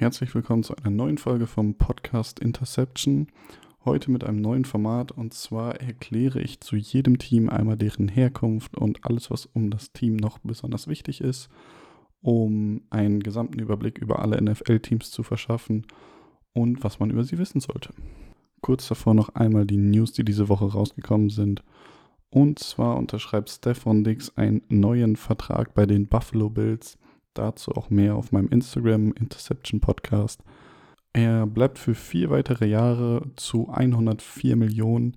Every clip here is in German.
Herzlich willkommen zu einer neuen Folge vom Podcast Interception. Heute mit einem neuen Format und zwar erkläre ich zu jedem Team einmal deren Herkunft und alles, was um das Team noch besonders wichtig ist, um einen gesamten Überblick über alle NFL-Teams zu verschaffen und was man über sie wissen sollte. Kurz davor noch einmal die News, die diese Woche rausgekommen sind. Und zwar unterschreibt Stefan Dix einen neuen Vertrag bei den Buffalo Bills. Dazu auch mehr auf meinem Instagram Interception Podcast. Er bleibt für vier weitere Jahre zu 104 Millionen.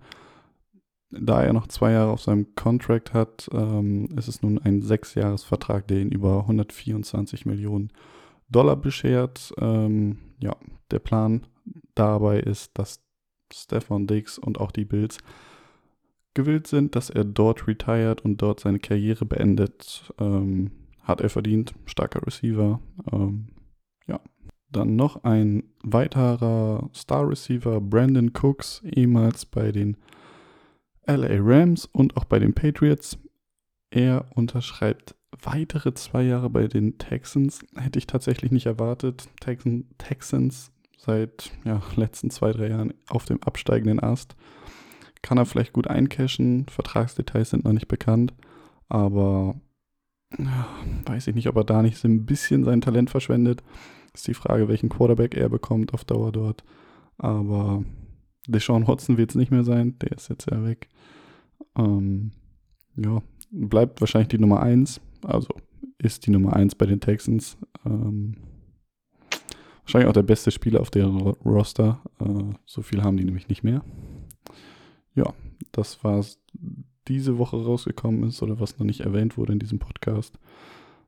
Da er noch zwei Jahre auf seinem Contract hat, ähm, ist es nun ein Sechsjahresvertrag, der ihn über 124 Millionen Dollar beschert. Ähm, ja, der Plan dabei ist, dass Stefan Diggs und auch die Bills gewillt sind, dass er dort retired und dort seine Karriere beendet. Ähm, hat er verdient. Starker Receiver. Ähm, ja. Dann noch ein weiterer Star Receiver, Brandon Cooks, ehemals bei den LA Rams und auch bei den Patriots. Er unterschreibt weitere zwei Jahre bei den Texans. Hätte ich tatsächlich nicht erwartet. Texan, Texans seit ja, letzten zwei, drei Jahren auf dem absteigenden Ast. Kann er vielleicht gut eincashen. Vertragsdetails sind noch nicht bekannt. Aber weiß ich nicht, ob er da nicht so ein bisschen sein Talent verschwendet. Ist die Frage, welchen Quarterback er bekommt auf Dauer dort. Aber Deshaun Watson wird es nicht mehr sein. Der ist jetzt ja weg. Ähm, ja, bleibt wahrscheinlich die Nummer 1. Also ist die Nummer 1 bei den Texans. Ähm, wahrscheinlich auch der beste Spieler auf deren Roster. Äh, so viel haben die nämlich nicht mehr. Ja, das was diese Woche rausgekommen ist oder was noch nicht erwähnt wurde in diesem Podcast.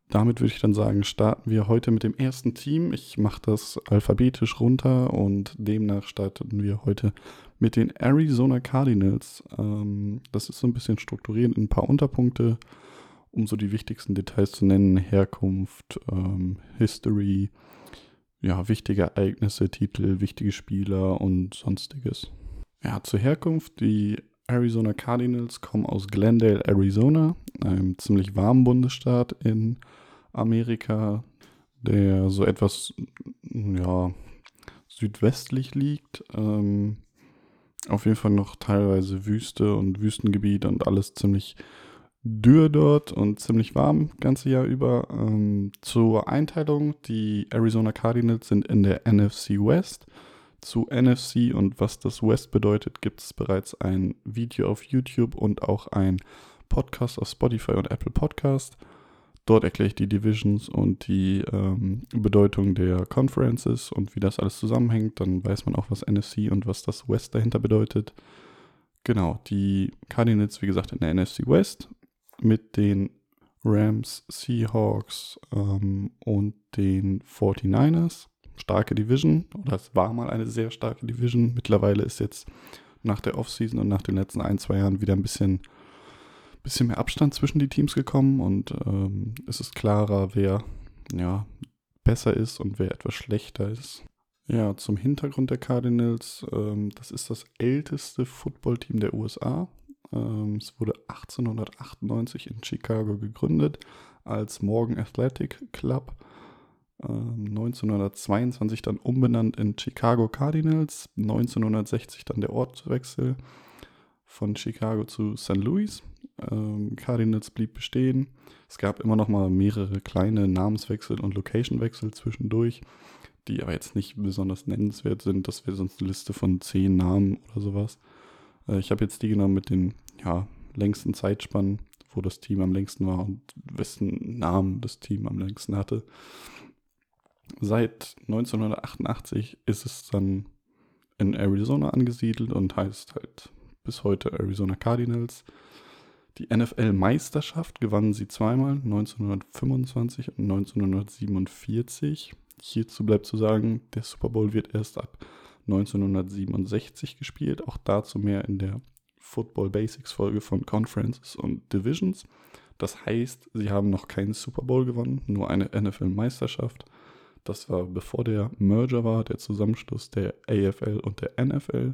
Damit würde ich dann sagen, starten wir heute mit dem ersten Team. Ich mache das alphabetisch runter und demnach starten wir heute mit den Arizona Cardinals. Ähm, das ist so ein bisschen strukturiert in ein paar Unterpunkte, um so die wichtigsten Details zu nennen: Herkunft, ähm, History, ja, wichtige Ereignisse, Titel, wichtige Spieler und sonstiges. Ja, zur Herkunft. Die Arizona Cardinals kommen aus Glendale, Arizona, einem ziemlich warmen Bundesstaat in Amerika, der so etwas ja, südwestlich liegt. Ähm, auf jeden Fall noch teilweise Wüste und Wüstengebiet und alles ziemlich dürr dort und ziemlich warm ganze Jahr über. Ähm, zur Einteilung, die Arizona Cardinals sind in der NFC West. Zu NFC und was das West bedeutet, gibt es bereits ein Video auf YouTube und auch ein Podcast auf Spotify und Apple Podcast. Dort erkläre ich die Divisions und die ähm, Bedeutung der Conferences und wie das alles zusammenhängt. Dann weiß man auch, was NFC und was das West dahinter bedeutet. Genau, die Cardinals, wie gesagt, in der NFC West mit den Rams, Seahawks ähm, und den 49ers. Starke Division, oder es war mal eine sehr starke Division. Mittlerweile ist jetzt nach der Offseason und nach den letzten ein, zwei Jahren wieder ein bisschen bisschen mehr Abstand zwischen die Teams gekommen und ähm, es ist klarer, wer ja, besser ist und wer etwas schlechter ist. Ja, zum Hintergrund der Cardinals, ähm, das ist das älteste Footballteam der USA. Ähm, es wurde 1898 in Chicago gegründet als Morgan Athletic Club. 1922 ähm, dann umbenannt in Chicago Cardinals, 1960 dann der Ortswechsel von Chicago zu St. Louis ähm, Cardinals blieb bestehen. Es gab immer noch mal mehrere kleine Namenswechsel und Locationwechsel zwischendurch, die aber jetzt nicht besonders nennenswert sind. Das wäre sonst eine Liste von zehn Namen oder sowas. Äh, ich habe jetzt die genommen mit den ja, längsten Zeitspannen, wo das Team am längsten war und wessen Namen das Team am längsten hatte. Seit 1988 ist es dann in Arizona angesiedelt und heißt halt bis heute Arizona Cardinals. Die NFL-Meisterschaft gewannen sie zweimal, 1925 und 1947. Hierzu bleibt zu sagen, der Super Bowl wird erst ab 1967 gespielt. Auch dazu mehr in der Football Basics Folge von Conferences und Divisions. Das heißt, sie haben noch keinen Super Bowl gewonnen, nur eine NFL-Meisterschaft. Das war bevor der Merger war, der Zusammenschluss der AFL und der NFL.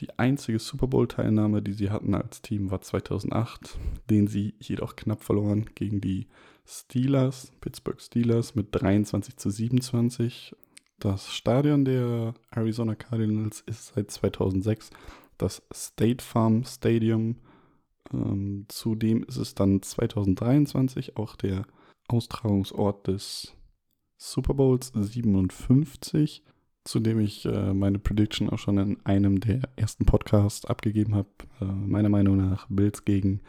Die einzige Super Bowl-Teilnahme, die sie hatten als Team, war 2008, den sie jedoch knapp verloren gegen die Steelers, Pittsburgh Steelers mit 23 zu 27. Das Stadion der Arizona Cardinals ist seit 2006 das State Farm Stadium. Ähm, zudem ist es dann 2023 auch der Austragungsort des Super Bowls 57, zu dem ich äh, meine Prediction auch schon in einem der ersten Podcasts abgegeben habe. Äh, meiner Meinung nach Bills gegen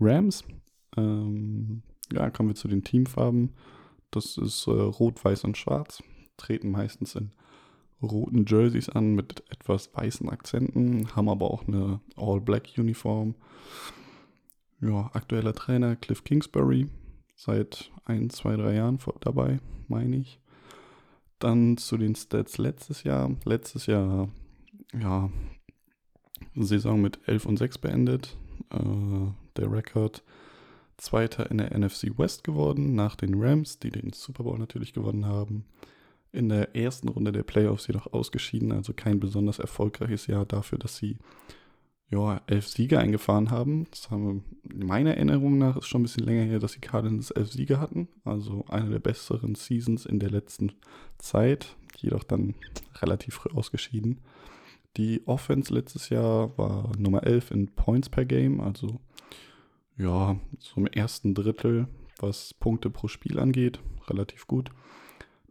Rams. Ähm, ja, kommen wir zu den Teamfarben. Das ist äh, rot, weiß und schwarz. Treten meistens in roten Jerseys an mit etwas weißen Akzenten, haben aber auch eine All-Black-Uniform. Ja, aktueller Trainer Cliff Kingsbury, seit ein, zwei, drei Jahren dabei, meine ich. Dann zu den Stats letztes Jahr. Letztes Jahr, ja, Saison mit 11 und 6 beendet. Äh, der Rekord Zweiter in der NFC West geworden, nach den Rams, die den Super Bowl natürlich gewonnen haben. In der ersten Runde der Playoffs jedoch ausgeschieden, also kein besonders erfolgreiches Jahr dafür, dass sie ja, elf Siege eingefahren haben. Das haben wir, meiner Erinnerung nach ist schon ein bisschen länger her, dass die Cardinals elf Siege hatten. Also eine der besseren Seasons in der letzten Zeit, jedoch dann relativ früh ausgeschieden. Die Offense letztes Jahr war Nummer 11 in Points per Game, also ja, so im ersten Drittel, was Punkte pro Spiel angeht, relativ gut.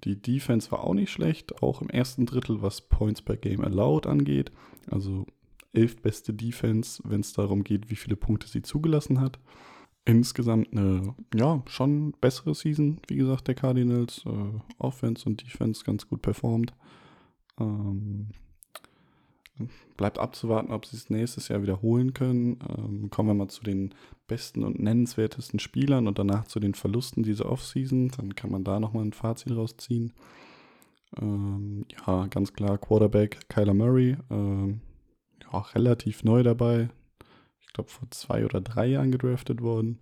Die Defense war auch nicht schlecht, auch im ersten Drittel, was Points per Game allowed angeht. Also elf beste Defense, wenn es darum geht, wie viele Punkte sie zugelassen hat. Insgesamt eine, ja, schon bessere Season, wie gesagt, der Cardinals. Äh, Offense und Defense ganz gut performt. Ähm, bleibt abzuwarten, ob sie es nächstes Jahr wiederholen können. Ähm, kommen wir mal zu den besten und nennenswertesten Spielern und danach zu den Verlusten dieser Offseason. Dann kann man da nochmal ein Fazit rausziehen. Ähm, ja, ganz klar, Quarterback Kyler Murray. Ähm, ja, relativ neu dabei. Ich glaube, vor zwei oder drei Jahren gedraftet worden.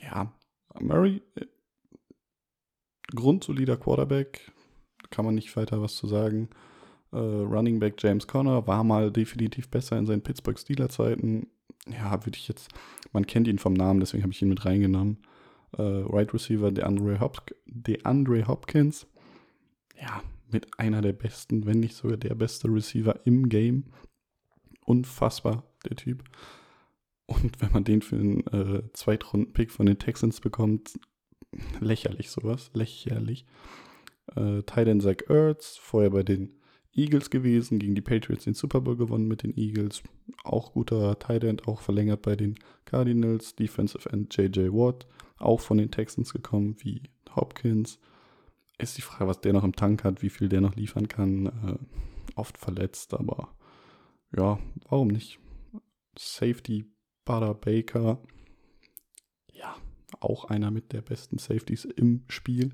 Ja, Murray, äh, grundsolider Quarterback. Kann man nicht weiter was zu sagen. Äh, Running Back James Conner war mal definitiv besser in seinen Pittsburgh Steeler Zeiten. Ja, würde ich jetzt, man kennt ihn vom Namen, deswegen habe ich ihn mit reingenommen. Äh, right Receiver DeAndre, Hop DeAndre Hopkins. Ja, mit einer der besten, wenn nicht sogar der beste Receiver im Game. Unfassbar, der Typ. Und wenn man den für einen äh, Zweitrunden-Pick von den Texans bekommt, lächerlich sowas, lächerlich. Äh, Titan Zach Ertz, vorher bei den Eagles gewesen, gegen die Patriots den Super Bowl gewonnen mit den Eagles. Auch guter Tight auch verlängert bei den Cardinals. Defensive End JJ Watt, auch von den Texans gekommen, wie Hopkins. Ist die Frage, was der noch im Tank hat, wie viel der noch liefern kann. Äh, oft verletzt, aber ja, warum nicht? Safety Butter Baker. Ja, auch einer mit der besten Safeties im Spiel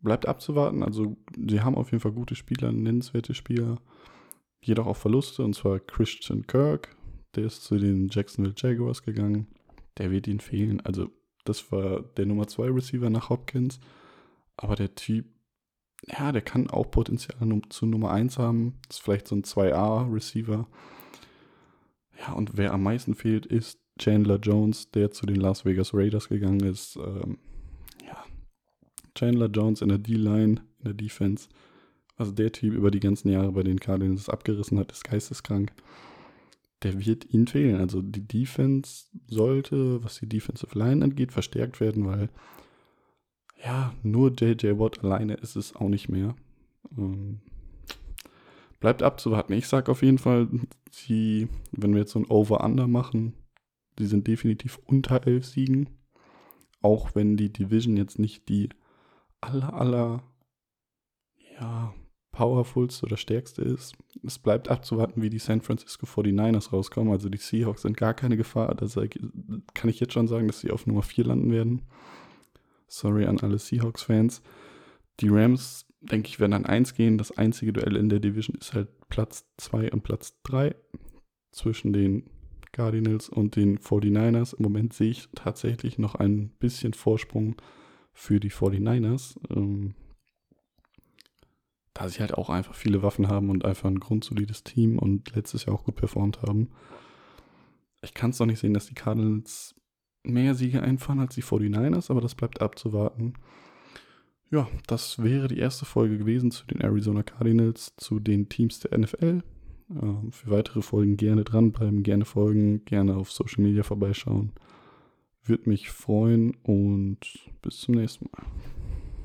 bleibt abzuwarten. Also, sie haben auf jeden Fall gute Spieler, nennenswerte Spieler. Jedoch auch Verluste, und zwar Christian Kirk. Der ist zu den Jacksonville Jaguars gegangen. Der wird ihnen fehlen. Also, das war der Nummer 2 Receiver nach Hopkins. Aber der Typ, ja, der kann auch Potenzial zu Nummer 1 haben. Das ist vielleicht so ein 2A-Receiver. Ja, und wer am meisten fehlt, ist Chandler Jones, der zu den Las Vegas Raiders gegangen ist. Ähm, Chandler Jones in der D-Line, in der Defense. Also der Typ über die ganzen Jahre bei den Cardinals abgerissen hat, ist geisteskrank. Der wird ihnen fehlen. Also die Defense sollte, was die Defensive Line angeht, verstärkt werden, weil ja, nur JJ Watt alleine ist es auch nicht mehr. Ähm, bleibt abzuwarten. Ich sage auf jeden Fall, sie, wenn wir jetzt so ein Over-Under machen, sie sind definitiv unter elf Siegen. Auch wenn die Division jetzt nicht die aller, aller, ja, powerfulste oder stärkste ist. Es bleibt abzuwarten, wie die San Francisco 49ers rauskommen. Also die Seahawks sind gar keine Gefahr. Da kann ich jetzt schon sagen, dass sie auf Nummer 4 landen werden. Sorry an alle Seahawks-Fans. Die Rams, denke ich, werden an 1 gehen. Das einzige Duell in der Division ist halt Platz 2 und Platz 3 zwischen den Cardinals und den 49ers. Im Moment sehe ich tatsächlich noch ein bisschen Vorsprung für die 49ers. Ähm, da sie halt auch einfach viele Waffen haben und einfach ein grundsolides Team und letztes Jahr auch gut performt haben. Ich kann es doch nicht sehen, dass die Cardinals mehr Siege einfahren als die 49ers, aber das bleibt abzuwarten. Ja, das wäre die erste Folge gewesen zu den Arizona Cardinals, zu den Teams der NFL. Ähm, für weitere Folgen gerne dranbleiben, gerne folgen, gerne auf Social Media vorbeischauen. Würde mich freuen und bis zum nächsten Mal.